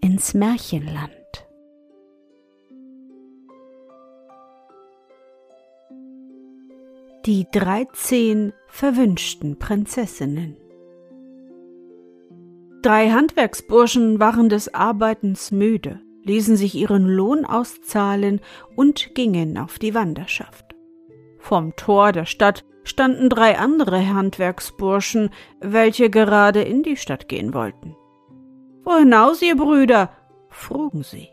ins Märchenland. Die dreizehn verwünschten Prinzessinnen. Drei Handwerksburschen waren des Arbeitens müde, ließen sich ihren Lohn auszahlen und gingen auf die Wanderschaft. Vom Tor der Stadt standen drei andere Handwerksburschen, welche gerade in die Stadt gehen wollten. Wo hinaus, ihr Brüder? frugen sie.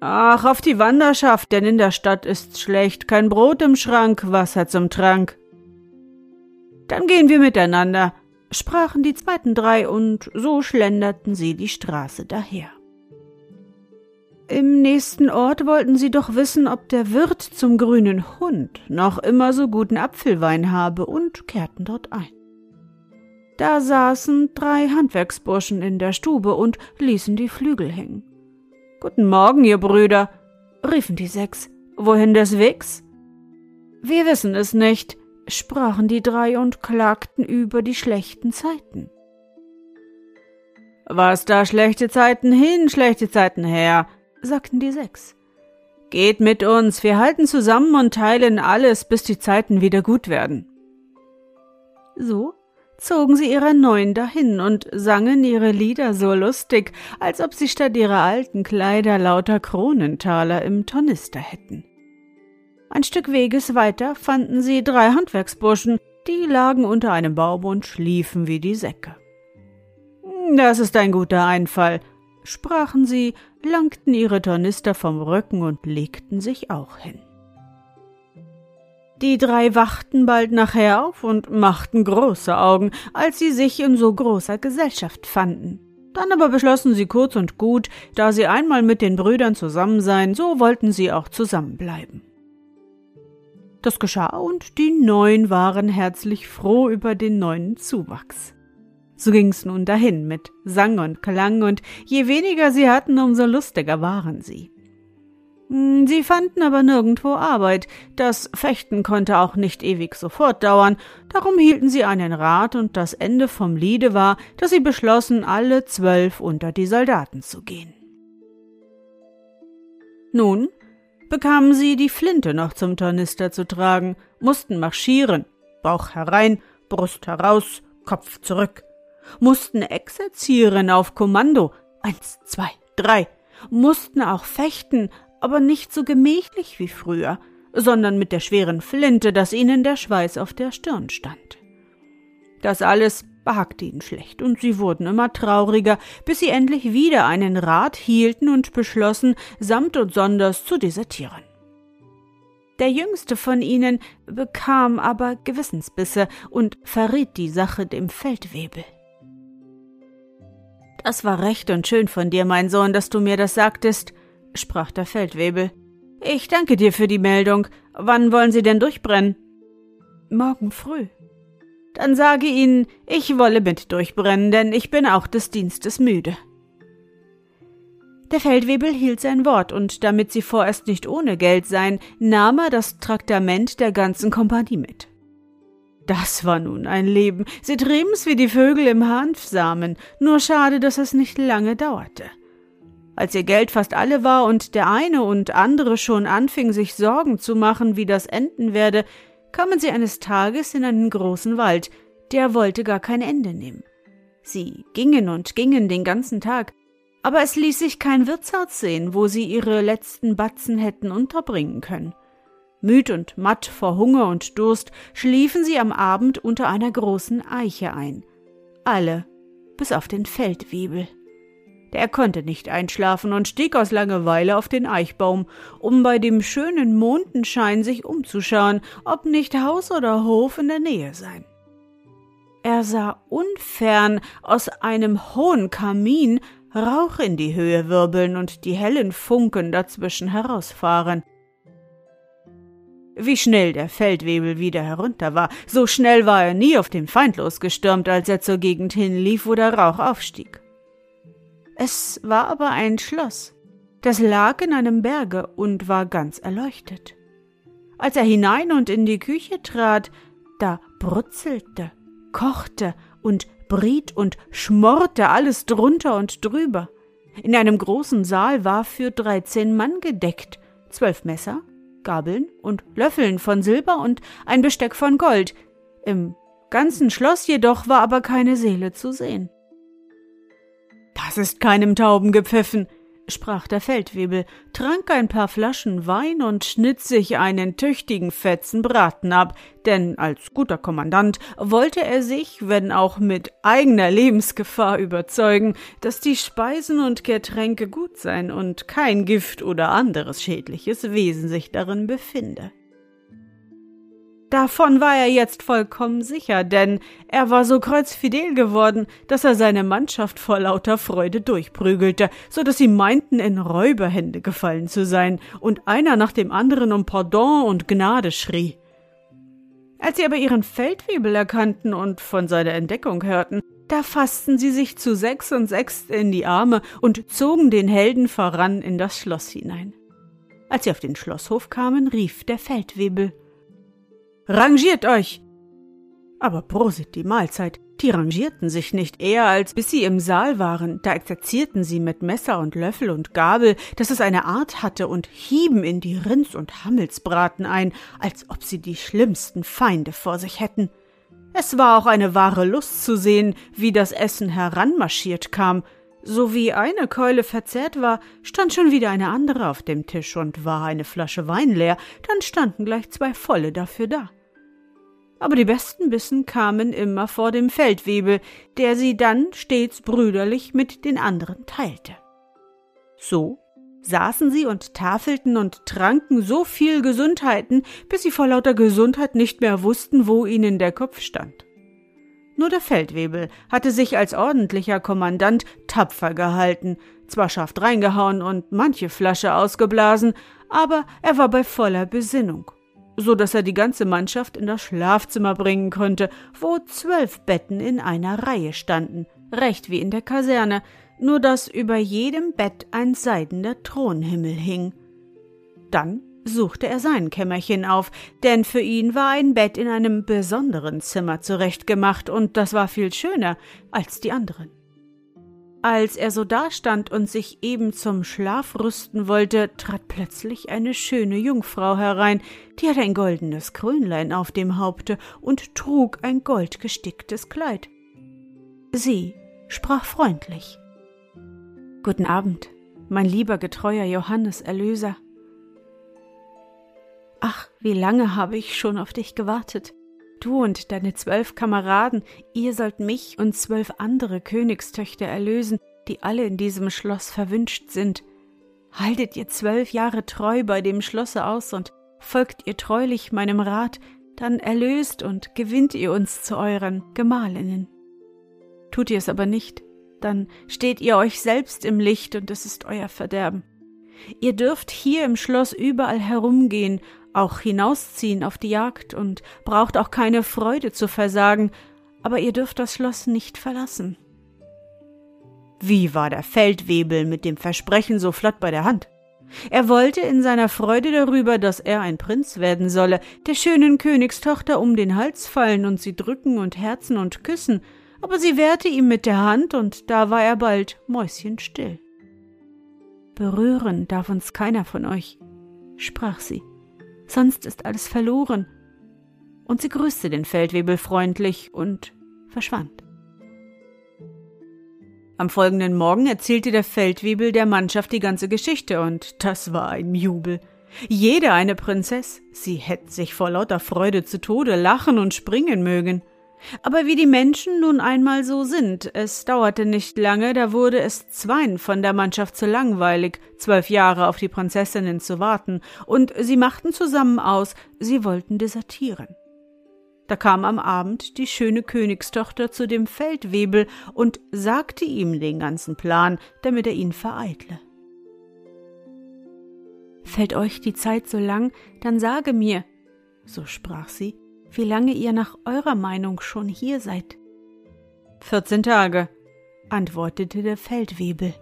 Ach, auf die Wanderschaft, denn in der Stadt ist's schlecht, kein Brot im Schrank, Wasser zum Trank. Dann gehen wir miteinander, sprachen die zweiten drei, und so schlenderten sie die Straße daher. Im nächsten Ort wollten sie doch wissen, ob der Wirt zum grünen Hund noch immer so guten Apfelwein habe, und kehrten dort ein. Da saßen drei Handwerksburschen in der Stube und ließen die Flügel hängen. Guten Morgen, ihr Brüder, riefen die sechs. Wohin des Wegs? Wir wissen es nicht, sprachen die drei und klagten über die schlechten Zeiten. Was da schlechte Zeiten hin, schlechte Zeiten her, sagten die sechs. Geht mit uns, wir halten zusammen und teilen alles, bis die Zeiten wieder gut werden. So zogen sie ihre Neuen dahin und sangen ihre Lieder so lustig, als ob sie statt ihrer alten Kleider lauter Kronentaler im Tornister hätten. Ein Stück Weges weiter fanden sie drei Handwerksburschen, die lagen unter einem Baum und schliefen wie die Säcke. Das ist ein guter Einfall, sprachen sie, langten ihre Tornister vom Rücken und legten sich auch hin. Die drei wachten bald nachher auf und machten große Augen, als sie sich in so großer Gesellschaft fanden. Dann aber beschlossen sie kurz und gut, da sie einmal mit den Brüdern zusammen seien, so wollten sie auch zusammenbleiben. Das geschah und die Neun waren herzlich froh über den neuen Zuwachs. So ging's nun dahin mit Sang und Klang, und je weniger sie hatten, umso lustiger waren sie. Hm, sie fanden aber nirgendwo Arbeit, das Fechten konnte auch nicht ewig so fortdauern, darum hielten sie einen Rat, und das Ende vom Liede war, dass sie beschlossen, alle zwölf unter die Soldaten zu gehen. Nun bekamen sie die Flinte noch zum Tornister zu tragen, mussten marschieren, Bauch herein, Brust heraus, Kopf zurück, mussten exerzieren auf Kommando, eins, zwei, drei, mussten auch fechten, aber nicht so gemächlich wie früher, sondern mit der schweren Flinte, dass ihnen der Schweiß auf der Stirn stand. Das alles behagte ihnen schlecht, und sie wurden immer trauriger, bis sie endlich wieder einen Rat hielten und beschlossen, samt und sonders zu desertieren. Der jüngste von ihnen bekam aber Gewissensbisse und verriet die Sache dem Feldwebel. Das war recht und schön von dir, mein Sohn, dass du mir das sagtest, sprach der Feldwebel. Ich danke dir für die Meldung. Wann wollen Sie denn durchbrennen? Morgen früh, dann sage ihnen, ich wolle mit durchbrennen, denn ich bin auch des Dienstes müde. Der Feldwebel hielt sein Wort, und damit sie vorerst nicht ohne Geld seien, nahm er das Traktament der ganzen Kompanie mit. Das war nun ein Leben. Sie trieben's wie die Vögel im Hanfsamen, nur schade, dass es nicht lange dauerte. Als ihr Geld fast alle war und der eine und andere schon anfing, sich Sorgen zu machen, wie das enden werde, kamen sie eines Tages in einen großen Wald, der wollte gar kein Ende nehmen. Sie gingen und gingen den ganzen Tag, Aber es ließ sich kein Wirtshaus sehen, wo sie ihre letzten Batzen hätten unterbringen können. Müd und matt vor Hunger und Durst schliefen sie am Abend unter einer großen Eiche ein. Alle, bis auf den Feldwebel. Der konnte nicht einschlafen und stieg aus Langeweile auf den Eichbaum, um bei dem schönen Mondenschein sich umzuschauen, ob nicht Haus oder Hof in der Nähe sein. Er sah unfern aus einem hohen Kamin Rauch in die Höhe wirbeln und die hellen Funken dazwischen herausfahren. Wie schnell der Feldwebel wieder herunter war, so schnell war er nie auf den Feind losgestürmt, als er zur Gegend hinlief, wo der Rauch aufstieg. Es war aber ein Schloss, das lag in einem Berge und war ganz erleuchtet. Als er hinein und in die Küche trat, da brutzelte, kochte und briet und schmorte alles drunter und drüber. In einem großen Saal war für dreizehn Mann gedeckt, zwölf Messer, Gabeln und Löffeln von Silber und ein Besteck von Gold. Im ganzen Schloss jedoch war aber keine Seele zu sehen. Das ist keinem Tauben gepfiffen, sprach der Feldwebel, trank ein paar Flaschen Wein und schnitt sich einen tüchtigen Fetzen Braten ab, denn als guter Kommandant wollte er sich, wenn auch mit eigener Lebensgefahr, überzeugen, dass die Speisen und Getränke gut seien und kein Gift oder anderes schädliches Wesen sich darin befinde. Davon war er jetzt vollkommen sicher, denn er war so kreuzfidel geworden, dass er seine Mannschaft vor lauter Freude durchprügelte, so dass sie meinten, in Räuberhände gefallen zu sein, und einer nach dem anderen um Pardon und Gnade schrie. Als sie aber ihren Feldwebel erkannten und von seiner Entdeckung hörten, da fassten sie sich zu sechs und sechs in die Arme und zogen den Helden voran in das Schloss hinein. Als sie auf den Schlosshof kamen, rief der Feldwebel Rangiert euch! Aber Prosit die Mahlzeit, die rangierten sich nicht eher, als bis sie im Saal waren, da exerzierten sie mit Messer und Löffel und Gabel, dass es eine Art hatte, und hieben in die Rinds- und Hammelsbraten ein, als ob sie die schlimmsten Feinde vor sich hätten. Es war auch eine wahre Lust zu sehen, wie das Essen heranmarschiert kam, so wie eine Keule verzehrt war, stand schon wieder eine andere auf dem Tisch und war eine Flasche Wein leer, dann standen gleich zwei volle dafür da. Aber die besten Bissen kamen immer vor dem Feldwebel, der sie dann stets brüderlich mit den anderen teilte. So saßen sie und tafelten und tranken so viel Gesundheiten, bis sie vor lauter Gesundheit nicht mehr wussten, wo ihnen der Kopf stand. Nur der Feldwebel hatte sich als ordentlicher Kommandant tapfer gehalten, zwar scharf reingehauen und manche Flasche ausgeblasen, aber er war bei voller Besinnung, so dass er die ganze Mannschaft in das Schlafzimmer bringen konnte, wo zwölf Betten in einer Reihe standen, recht wie in der Kaserne, nur dass über jedem Bett ein seidener Thronhimmel hing. Dann suchte er sein Kämmerchen auf, denn für ihn war ein Bett in einem besonderen Zimmer zurechtgemacht, und das war viel schöner als die anderen. Als er so dastand und sich eben zum Schlaf rüsten wollte, trat plötzlich eine schöne Jungfrau herein, die hatte ein goldenes Krönlein auf dem Haupte und trug ein goldgesticktes Kleid. Sie sprach freundlich Guten Abend, mein lieber getreuer Johannes Erlöser. Ach, wie lange habe ich schon auf dich gewartet. Du und deine zwölf Kameraden, ihr sollt mich und zwölf andere Königstöchter erlösen, die alle in diesem Schloss verwünscht sind. Haltet ihr zwölf Jahre treu bei dem Schlosse aus und folgt ihr treulich meinem Rat, dann erlöst und gewinnt ihr uns zu euren Gemahlinnen. Tut ihr es aber nicht, dann steht ihr euch selbst im Licht und es ist euer Verderben. Ihr dürft hier im Schloss überall herumgehen auch hinausziehen auf die Jagd und braucht auch keine Freude zu versagen, aber ihr dürft das Schloss nicht verlassen. Wie war der Feldwebel mit dem Versprechen so flott bei der Hand? Er wollte in seiner Freude darüber, dass er ein Prinz werden solle, der schönen Königstochter um den Hals fallen und sie drücken und herzen und küssen, aber sie wehrte ihm mit der Hand, und da war er bald mäuschenstill. Berühren darf uns keiner von euch, sprach sie sonst ist alles verloren. Und sie grüßte den Feldwebel freundlich und verschwand. Am folgenden Morgen erzählte der Feldwebel der Mannschaft die ganze Geschichte, und das war ein Jubel. Jede eine Prinzess, sie hätten sich vor lauter Freude zu Tode lachen und springen mögen. Aber wie die Menschen nun einmal so sind, es dauerte nicht lange, da wurde es zweien von der Mannschaft zu langweilig, zwölf Jahre auf die Prinzessinnen zu warten, und sie machten zusammen aus, sie wollten desertieren. Da kam am Abend die schöne Königstochter zu dem Feldwebel und sagte ihm den ganzen Plan, damit er ihn vereitle. Fällt euch die Zeit so lang, dann sage mir, so sprach sie, wie lange ihr nach eurer Meinung schon hier seid. Vierzehn Tage, antwortete der Feldwebel.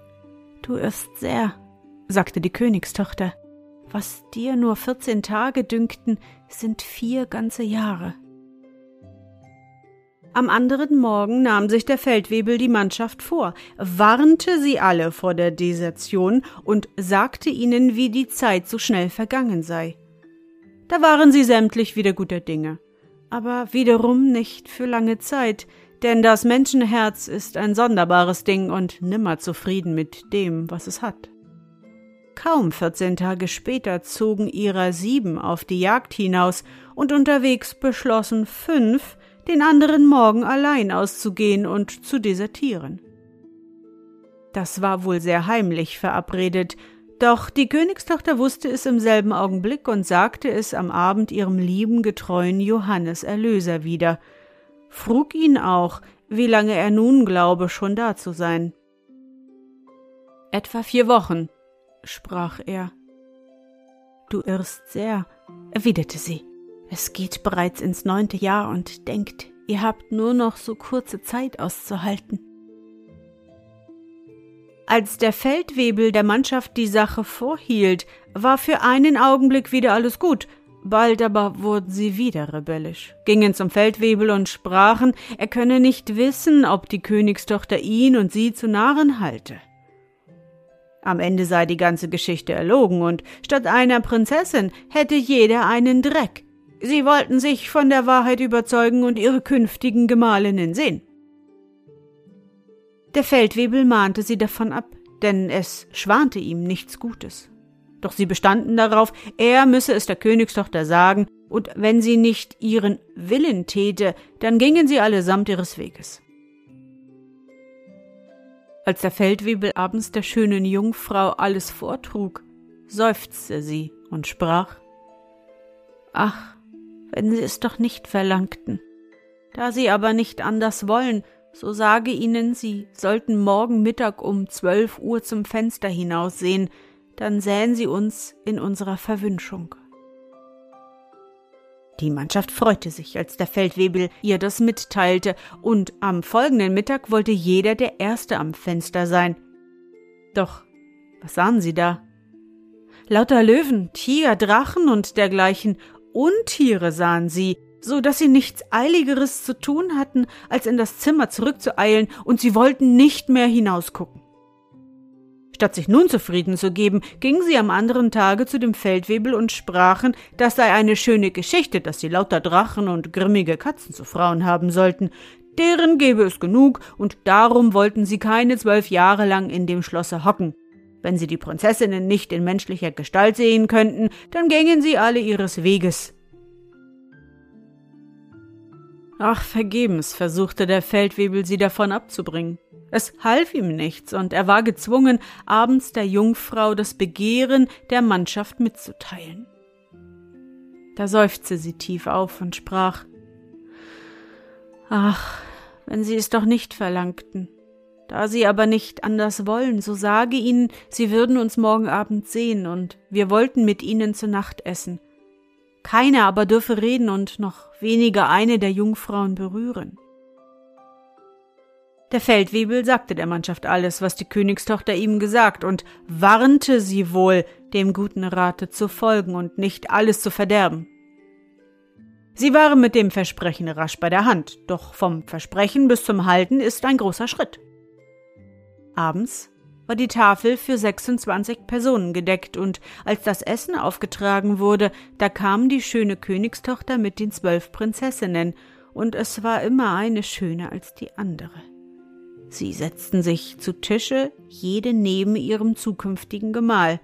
Du irrst sehr, sagte die Königstochter. Was dir nur vierzehn Tage dünkten, sind vier ganze Jahre. Am anderen Morgen nahm sich der Feldwebel die Mannschaft vor, warnte sie alle vor der Desertion und sagte ihnen, wie die Zeit so schnell vergangen sei. Da waren sie sämtlich wieder guter Dinge aber wiederum nicht für lange Zeit, denn das Menschenherz ist ein sonderbares Ding und nimmer zufrieden mit dem, was es hat. Kaum vierzehn Tage später zogen ihrer sieben auf die Jagd hinaus, und unterwegs beschlossen fünf, den anderen Morgen allein auszugehen und zu desertieren. Das war wohl sehr heimlich verabredet, doch die Königstochter wusste es im selben Augenblick und sagte es am Abend ihrem lieben, getreuen Johannes Erlöser wieder, frug ihn auch, wie lange er nun glaube, schon da zu sein. Etwa vier Wochen, sprach er. Du irrst sehr, erwiderte sie. Es geht bereits ins neunte Jahr und denkt, ihr habt nur noch so kurze Zeit auszuhalten. Als der Feldwebel der Mannschaft die Sache vorhielt, war für einen Augenblick wieder alles gut, bald aber wurden sie wieder rebellisch, gingen zum Feldwebel und sprachen, er könne nicht wissen, ob die Königstochter ihn und sie zu Narren halte. Am Ende sei die ganze Geschichte erlogen, und statt einer Prinzessin hätte jeder einen Dreck. Sie wollten sich von der Wahrheit überzeugen und ihre künftigen Gemahlinnen sehen. Der Feldwebel mahnte sie davon ab, denn es schwante ihm nichts Gutes. Doch sie bestanden darauf, er müsse es der Königstochter sagen, und wenn sie nicht ihren Willen täte, dann gingen sie allesamt ihres Weges. Als der Feldwebel abends der schönen Jungfrau alles vortrug, seufzte sie und sprach Ach, wenn sie es doch nicht verlangten. Da sie aber nicht anders wollen, so sage ihnen, sie sollten morgen Mittag um zwölf Uhr zum Fenster hinaussehen, dann sähen sie uns in unserer Verwünschung. Die Mannschaft freute sich, als der Feldwebel ihr das mitteilte, und am folgenden Mittag wollte jeder der Erste am Fenster sein. Doch was sahen sie da? Lauter Löwen, Tiger, Drachen und dergleichen Untiere sahen sie, so dass sie nichts Eiligeres zu tun hatten, als in das Zimmer zurückzueilen, und sie wollten nicht mehr hinausgucken. Statt sich nun zufrieden zu geben, gingen sie am anderen Tage zu dem Feldwebel und sprachen, das sei eine schöne Geschichte, dass sie lauter Drachen und grimmige Katzen zu Frauen haben sollten. Deren gebe es genug, und darum wollten sie keine zwölf Jahre lang in dem Schlosse hocken. Wenn sie die Prinzessinnen nicht in menschlicher Gestalt sehen könnten, dann gängen sie alle ihres Weges. Ach, vergebens versuchte der Feldwebel sie davon abzubringen. Es half ihm nichts, und er war gezwungen, abends der Jungfrau das Begehren der Mannschaft mitzuteilen. Da seufzte sie tief auf und sprach Ach, wenn sie es doch nicht verlangten. Da sie aber nicht anders wollen, so sage ihnen, sie würden uns morgen Abend sehen, und wir wollten mit ihnen zu Nacht essen. Keiner aber dürfe reden und noch weniger eine der Jungfrauen berühren. Der Feldwebel sagte der Mannschaft alles, was die Königstochter ihm gesagt, und warnte sie wohl, dem guten Rate zu folgen und nicht alles zu verderben. Sie waren mit dem Versprechen rasch bei der Hand, doch vom Versprechen bis zum Halten ist ein großer Schritt. Abends war die Tafel für 26 Personen gedeckt, und als das Essen aufgetragen wurde, da kam die schöne Königstochter mit den zwölf Prinzessinnen, und es war immer eine schöner als die andere. Sie setzten sich zu Tische, jede neben ihrem zukünftigen Gemahl.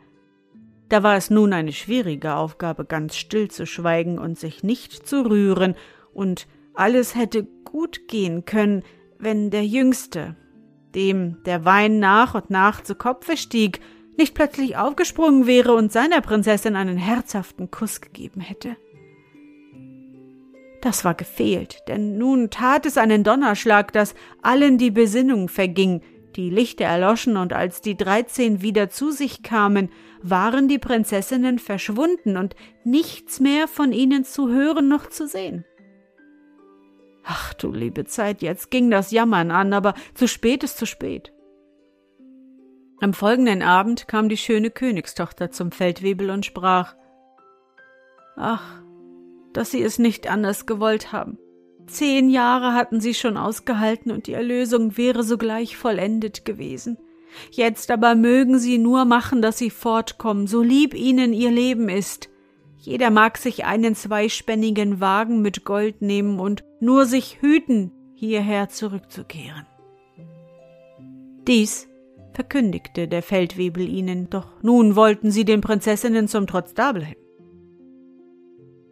Da war es nun eine schwierige Aufgabe, ganz still zu schweigen und sich nicht zu rühren, und alles hätte gut gehen können, wenn der Jüngste, dem der Wein nach und nach zu Kopfe stieg, nicht plötzlich aufgesprungen wäre und seiner Prinzessin einen herzhaften Kuss gegeben hätte. Das war gefehlt, denn nun tat es einen Donnerschlag, dass allen die Besinnung verging, die Lichter erloschen, und als die dreizehn wieder zu sich kamen, waren die Prinzessinnen verschwunden und nichts mehr von ihnen zu hören noch zu sehen. Ach du liebe Zeit, jetzt ging das Jammern an, aber zu spät ist zu spät. Am folgenden Abend kam die schöne Königstochter zum Feldwebel und sprach Ach, dass sie es nicht anders gewollt haben. Zehn Jahre hatten sie schon ausgehalten und die Erlösung wäre sogleich vollendet gewesen. Jetzt aber mögen sie nur machen, dass sie fortkommen, so lieb ihnen ihr Leben ist. Jeder mag sich einen zweispännigen Wagen mit Gold nehmen und nur sich hüten, hierher zurückzukehren. Dies verkündigte der Feldwebel ihnen, doch nun wollten sie den Prinzessinnen zum Trotz dableiben.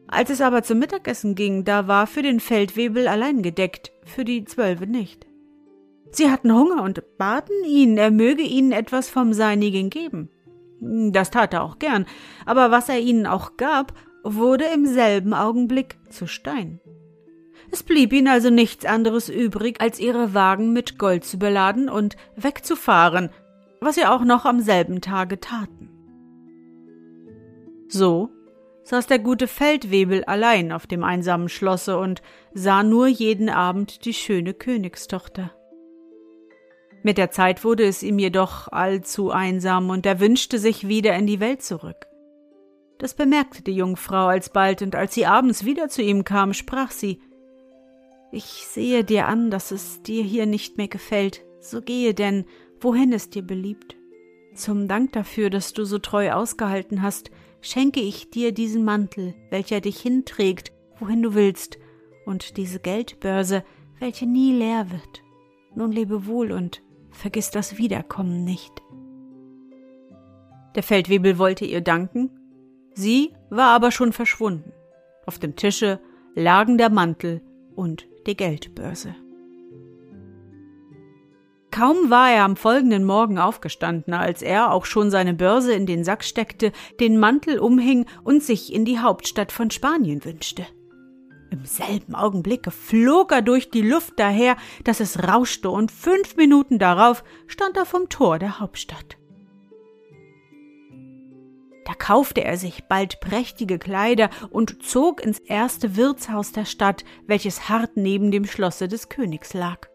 Als es aber zum Mittagessen ging, da war für den Feldwebel allein gedeckt, für die Zwölfe nicht. Sie hatten Hunger und baten ihn, er möge ihnen etwas vom Seinigen geben. Das tat er auch gern, aber was er ihnen auch gab, wurde im selben Augenblick zu Stein. Es blieb ihnen also nichts anderes übrig, als ihre Wagen mit Gold zu beladen und wegzufahren, was sie auch noch am selben Tage taten. So saß der gute Feldwebel allein auf dem einsamen Schlosse und sah nur jeden Abend die schöne Königstochter. Mit der Zeit wurde es ihm jedoch allzu einsam und er wünschte sich wieder in die Welt zurück. Das bemerkte die Jungfrau alsbald, und als sie abends wieder zu ihm kam, sprach sie Ich sehe dir an, dass es dir hier nicht mehr gefällt, so gehe denn, wohin es dir beliebt. Zum Dank dafür, dass du so treu ausgehalten hast, schenke ich dir diesen Mantel, welcher dich hinträgt, wohin du willst, und diese Geldbörse, welche nie leer wird. Nun lebe wohl und vergiss das Wiederkommen nicht. Der Feldwebel wollte ihr danken, sie war aber schon verschwunden. Auf dem Tische lagen der Mantel und die Geldbörse. Kaum war er am folgenden Morgen aufgestanden, als er auch schon seine Börse in den Sack steckte, den Mantel umhing und sich in die Hauptstadt von Spanien wünschte. Im selben Augenblicke flog er durch die Luft daher, dass es rauschte, und fünf Minuten darauf stand er vom Tor der Hauptstadt. Da kaufte er sich bald prächtige Kleider und zog ins erste Wirtshaus der Stadt, welches hart neben dem Schlosse des Königs lag.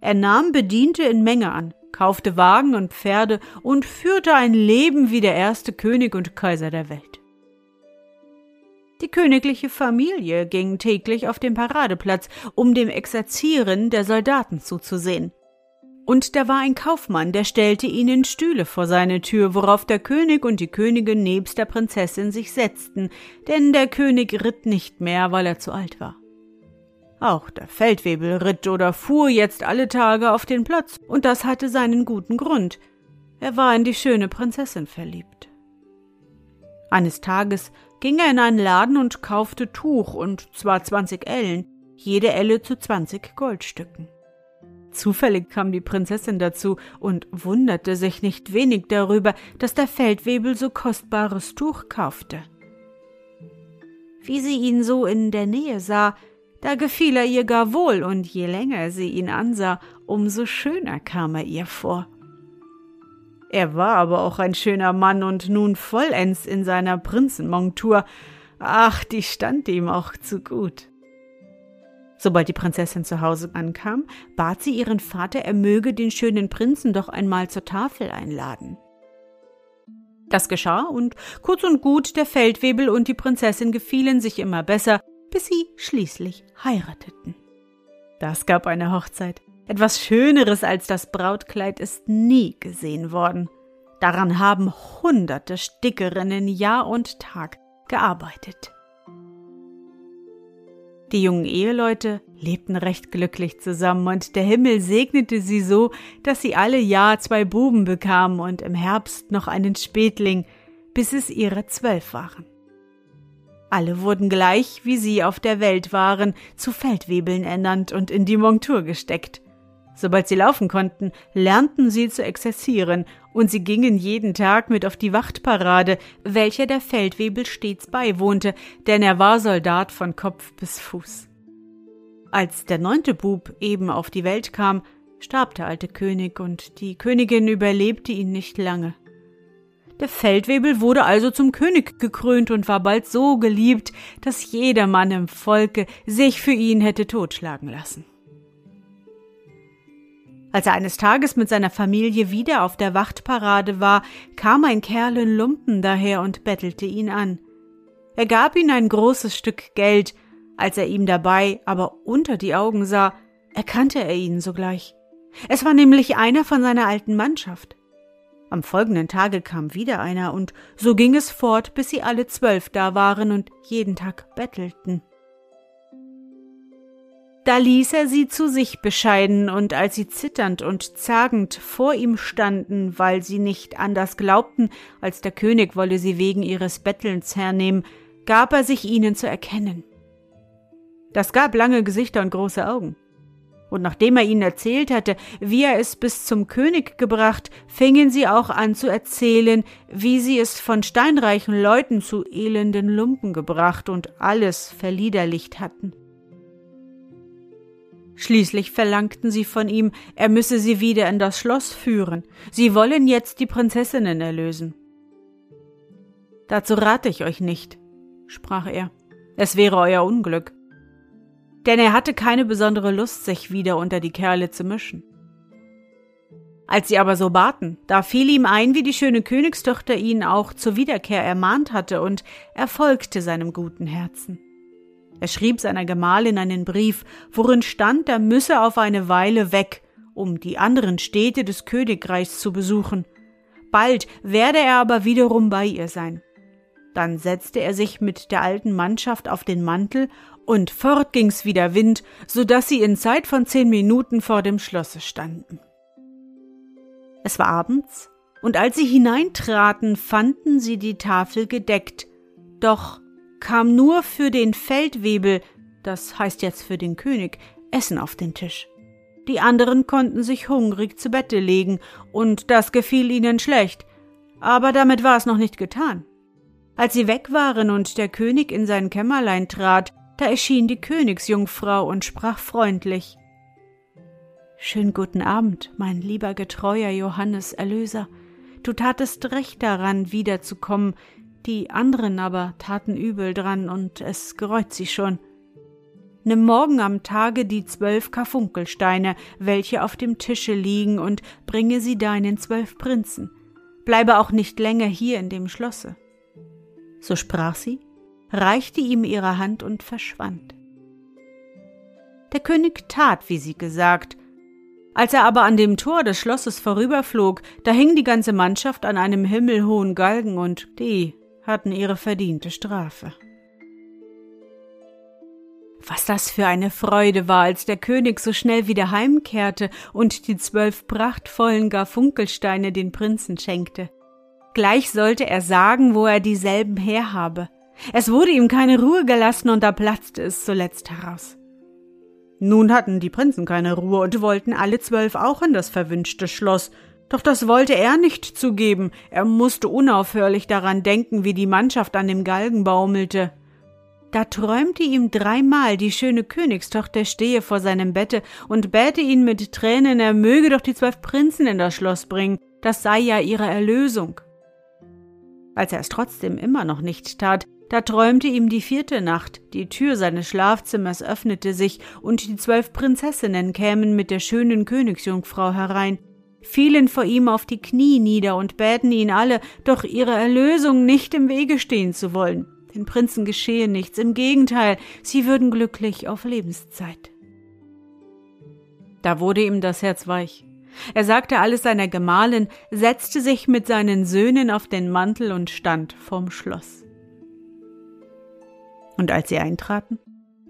Er nahm Bediente in Menge an, kaufte Wagen und Pferde und führte ein Leben wie der erste König und Kaiser der Welt. Die königliche Familie ging täglich auf den Paradeplatz, um dem Exerzieren der Soldaten zuzusehen. Und da war ein Kaufmann, der stellte ihnen Stühle vor seine Tür, worauf der König und die Königin nebst der Prinzessin sich setzten, denn der König ritt nicht mehr, weil er zu alt war. Auch der Feldwebel ritt oder fuhr jetzt alle Tage auf den Platz, und das hatte seinen guten Grund. Er war in die schöne Prinzessin verliebt. Eines Tages ging er in einen Laden und kaufte Tuch, und zwar zwanzig Ellen, jede Elle zu zwanzig Goldstücken. Zufällig kam die Prinzessin dazu und wunderte sich nicht wenig darüber, dass der Feldwebel so kostbares Tuch kaufte. Wie sie ihn so in der Nähe sah, da gefiel er ihr gar wohl, und je länger sie ihn ansah, umso schöner kam er ihr vor. Er war aber auch ein schöner Mann und nun vollends in seiner Prinzenmontur. Ach, die stand ihm auch zu gut. Sobald die Prinzessin zu Hause ankam, bat sie ihren Vater, er möge den schönen Prinzen doch einmal zur Tafel einladen. Das geschah, und kurz und gut, der Feldwebel und die Prinzessin gefielen sich immer besser, bis sie schließlich heirateten. Das gab eine Hochzeit. Etwas Schöneres als das Brautkleid ist nie gesehen worden. Daran haben hunderte Stickerinnen Jahr und Tag gearbeitet. Die jungen Eheleute lebten recht glücklich zusammen und der Himmel segnete sie so, dass sie alle Jahr zwei Buben bekamen und im Herbst noch einen Spätling, bis es ihre zwölf waren. Alle wurden gleich, wie sie auf der Welt waren, zu Feldwebeln ernannt und in die Montur gesteckt. Sobald sie laufen konnten, lernten sie zu exerzieren, und sie gingen jeden Tag mit auf die Wachtparade, welcher der Feldwebel stets beiwohnte, denn er war Soldat von Kopf bis Fuß. Als der neunte Bub eben auf die Welt kam, starb der alte König, und die Königin überlebte ihn nicht lange. Der Feldwebel wurde also zum König gekrönt und war bald so geliebt, dass jedermann im Volke sich für ihn hätte totschlagen lassen. Als er eines Tages mit seiner Familie wieder auf der Wachtparade war, kam ein Kerl in Lumpen daher und bettelte ihn an. Er gab ihm ein großes Stück Geld, als er ihm dabei aber unter die Augen sah, erkannte er ihn sogleich. Es war nämlich einer von seiner alten Mannschaft. Am folgenden Tage kam wieder einer, und so ging es fort, bis sie alle zwölf da waren und jeden Tag bettelten. Da ließ er sie zu sich bescheiden, und als sie zitternd und zagend vor ihm standen, weil sie nicht anders glaubten, als der König wolle sie wegen ihres Bettelns hernehmen, gab er sich ihnen zu erkennen. Das gab lange Gesichter und große Augen. Und nachdem er ihnen erzählt hatte, wie er es bis zum König gebracht, fingen sie auch an zu erzählen, wie sie es von steinreichen Leuten zu elenden Lumpen gebracht und alles verliederlicht hatten. Schließlich verlangten sie von ihm, er müsse sie wieder in das Schloss führen. Sie wollen jetzt die Prinzessinnen erlösen. Dazu rate ich euch nicht, sprach er. Es wäre euer Unglück. Denn er hatte keine besondere Lust, sich wieder unter die Kerle zu mischen. Als sie aber so baten, da fiel ihm ein, wie die schöne Königstochter ihn auch zur Wiederkehr ermahnt hatte, und er folgte seinem guten Herzen. Er schrieb seiner Gemahlin einen Brief, worin stand, er müsse auf eine Weile weg, um die anderen Städte des Königreichs zu besuchen. Bald werde er aber wiederum bei ihr sein. Dann setzte er sich mit der alten Mannschaft auf den Mantel und fort ging's wie der Wind, so dass sie in Zeit von zehn Minuten vor dem Schlosse standen. Es war abends, und als sie hineintraten, fanden sie die Tafel gedeckt, doch kam nur für den Feldwebel, das heißt jetzt für den König, Essen auf den Tisch. Die anderen konnten sich hungrig zu Bette legen, und das gefiel ihnen schlecht. Aber damit war es noch nicht getan. Als sie weg waren und der König in sein Kämmerlein trat, da erschien die Königsjungfrau und sprach freundlich Schön guten Abend, mein lieber getreuer Johannes Erlöser. Du tatest recht daran, wiederzukommen, die anderen aber taten übel dran, und es gereut sie schon. Nimm morgen am Tage die zwölf Karfunkelsteine, welche auf dem Tische liegen, und bringe sie deinen zwölf Prinzen. Bleibe auch nicht länger hier in dem Schlosse. So sprach sie, reichte ihm ihre Hand und verschwand. Der König tat, wie sie gesagt. Als er aber an dem Tor des Schlosses vorüberflog, da hing die ganze Mannschaft an einem himmelhohen Galgen, und die hatten ihre verdiente Strafe. Was das für eine Freude war, als der König so schnell wieder heimkehrte und die zwölf prachtvollen Garfunkelsteine den Prinzen schenkte. Gleich sollte er sagen, wo er dieselben herhabe. Es wurde ihm keine Ruhe gelassen und da platzte es zuletzt heraus. Nun hatten die Prinzen keine Ruhe und wollten alle zwölf auch in das verwünschte Schloss, doch das wollte er nicht zugeben, er musste unaufhörlich daran denken, wie die Mannschaft an dem Galgen baumelte. Da träumte ihm dreimal die schöne Königstochter stehe vor seinem Bette und bäte ihn mit Tränen, er möge doch die zwölf Prinzen in das Schloss bringen, das sei ja ihre Erlösung. Als er es trotzdem immer noch nicht tat, da träumte ihm die vierte Nacht, die Tür seines Schlafzimmers öffnete sich, und die zwölf Prinzessinnen kämen mit der schönen Königsjungfrau herein, fielen vor ihm auf die Knie nieder und bäten ihn alle, doch ihre Erlösung nicht im Wege stehen zu wollen. Den Prinzen geschehe nichts, im Gegenteil, sie würden glücklich auf Lebenszeit. Da wurde ihm das Herz weich. Er sagte alles seiner Gemahlin, setzte sich mit seinen Söhnen auf den Mantel und stand vorm Schloss. Und als sie eintraten,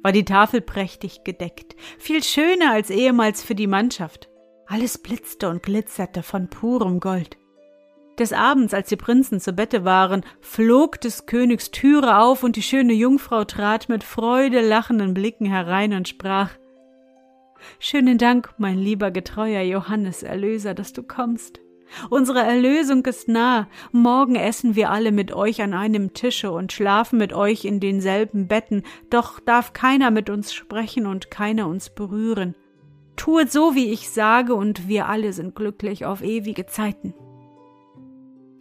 war die Tafel prächtig gedeckt, viel schöner als ehemals für die Mannschaft. Alles blitzte und glitzerte von purem Gold. Des Abends, als die Prinzen zu Bette waren, flog des Königs Türe auf und die schöne Jungfrau trat mit Freude lachenden Blicken herein und sprach Schönen Dank, mein lieber getreuer Johannes Erlöser, dass du kommst. Unsere Erlösung ist nah. Morgen essen wir alle mit euch an einem Tische und schlafen mit euch in denselben Betten, doch darf keiner mit uns sprechen und keiner uns berühren. Tuet so, wie ich sage, und wir alle sind glücklich auf ewige Zeiten.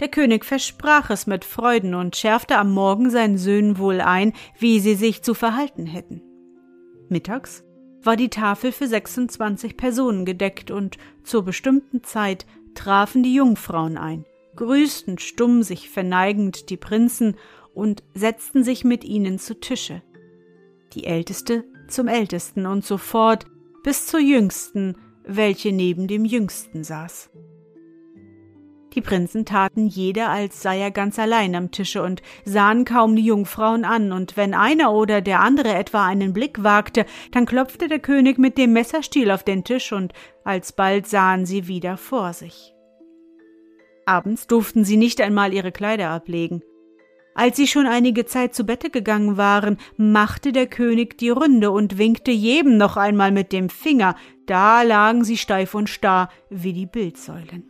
Der König versprach es mit Freuden und schärfte am Morgen seinen Söhnen wohl ein, wie sie sich zu verhalten hätten. Mittags war die Tafel für 26 Personen gedeckt und zur bestimmten Zeit trafen die Jungfrauen ein, grüßten stumm sich verneigend die Prinzen und setzten sich mit ihnen zu Tische. Die Älteste zum Ältesten und so fort bis zur Jüngsten, welche neben dem Jüngsten saß. Die Prinzen taten jeder, als sei er ganz allein am Tische und sahen kaum die Jungfrauen an, und wenn einer oder der andere etwa einen Blick wagte, dann klopfte der König mit dem Messerstiel auf den Tisch, und alsbald sahen sie wieder vor sich. Abends durften sie nicht einmal ihre Kleider ablegen. Als sie schon einige Zeit zu Bette gegangen waren, machte der König die Runde und winkte jedem noch einmal mit dem Finger, da lagen sie steif und starr wie die Bildsäulen.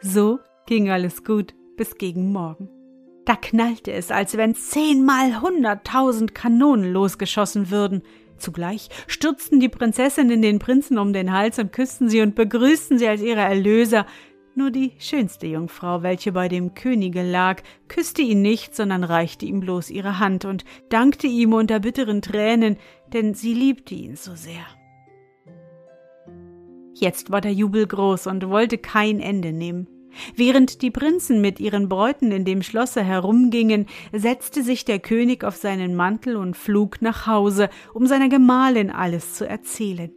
So ging alles gut bis gegen Morgen. Da knallte es, als wenn zehnmal hunderttausend Kanonen losgeschossen würden. Zugleich stürzten die Prinzessinnen den Prinzen um den Hals und küssten sie und begrüßten sie als ihre Erlöser. Nur die schönste Jungfrau, welche bei dem Könige lag, küsste ihn nicht, sondern reichte ihm bloß ihre Hand und dankte ihm unter bitteren Tränen, denn sie liebte ihn so sehr. Jetzt war der Jubel groß und wollte kein Ende nehmen. Während die Prinzen mit ihren Bräuten in dem Schlosse herumgingen, setzte sich der König auf seinen Mantel und flog nach Hause, um seiner Gemahlin alles zu erzählen.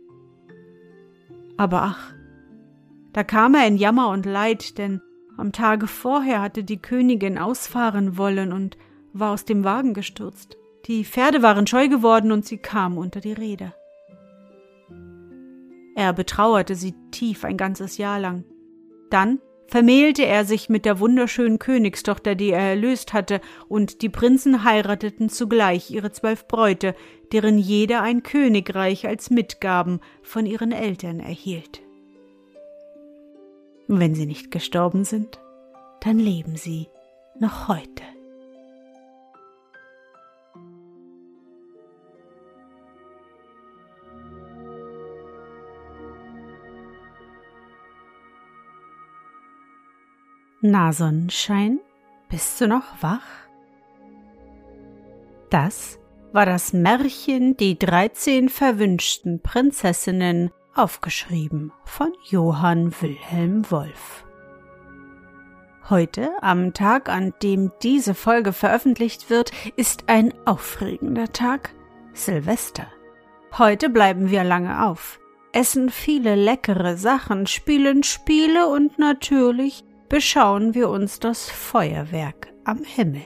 Aber ach, da kam er in Jammer und Leid, denn am Tage vorher hatte die Königin ausfahren wollen und war aus dem Wagen gestürzt. Die Pferde waren scheu geworden und sie kam unter die Räder. Er betrauerte sie tief ein ganzes Jahr lang. Dann vermählte er sich mit der wunderschönen Königstochter, die er erlöst hatte, und die Prinzen heirateten zugleich ihre zwölf Bräute, deren jeder ein Königreich als Mitgaben von ihren Eltern erhielt. Wenn sie nicht gestorben sind, dann leben sie noch heute. Na Sonnenschein, bist du noch wach? Das war das Märchen Die dreizehn verwünschten Prinzessinnen, aufgeschrieben von Johann Wilhelm Wolf. Heute, am Tag, an dem diese Folge veröffentlicht wird, ist ein aufregender Tag, Silvester. Heute bleiben wir lange auf, essen viele leckere Sachen, spielen Spiele und natürlich beschauen wir uns das Feuerwerk am Himmel.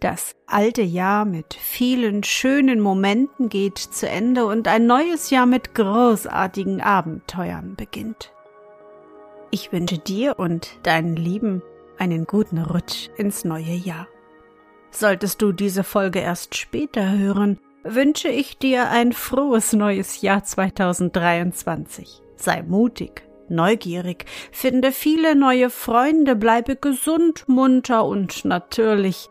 Das alte Jahr mit vielen schönen Momenten geht zu Ende und ein neues Jahr mit großartigen Abenteuern beginnt. Ich wünsche dir und deinen Lieben einen guten Rutsch ins neue Jahr. Solltest du diese Folge erst später hören, wünsche ich dir ein frohes neues Jahr 2023. Sei mutig, neugierig, finde viele neue Freunde, bleibe gesund, munter und natürlich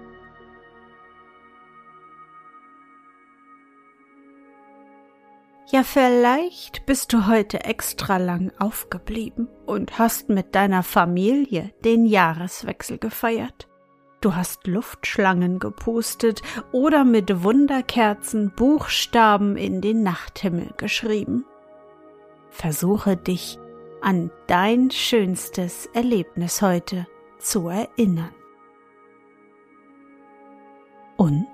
Ja, vielleicht bist du heute extra lang aufgeblieben und hast mit deiner Familie den Jahreswechsel gefeiert. Du hast Luftschlangen gepustet oder mit Wunderkerzen Buchstaben in den Nachthimmel geschrieben. Versuche dich an dein schönstes Erlebnis heute zu erinnern. Und?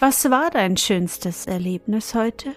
Was war dein schönstes Erlebnis heute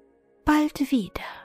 bald wieder.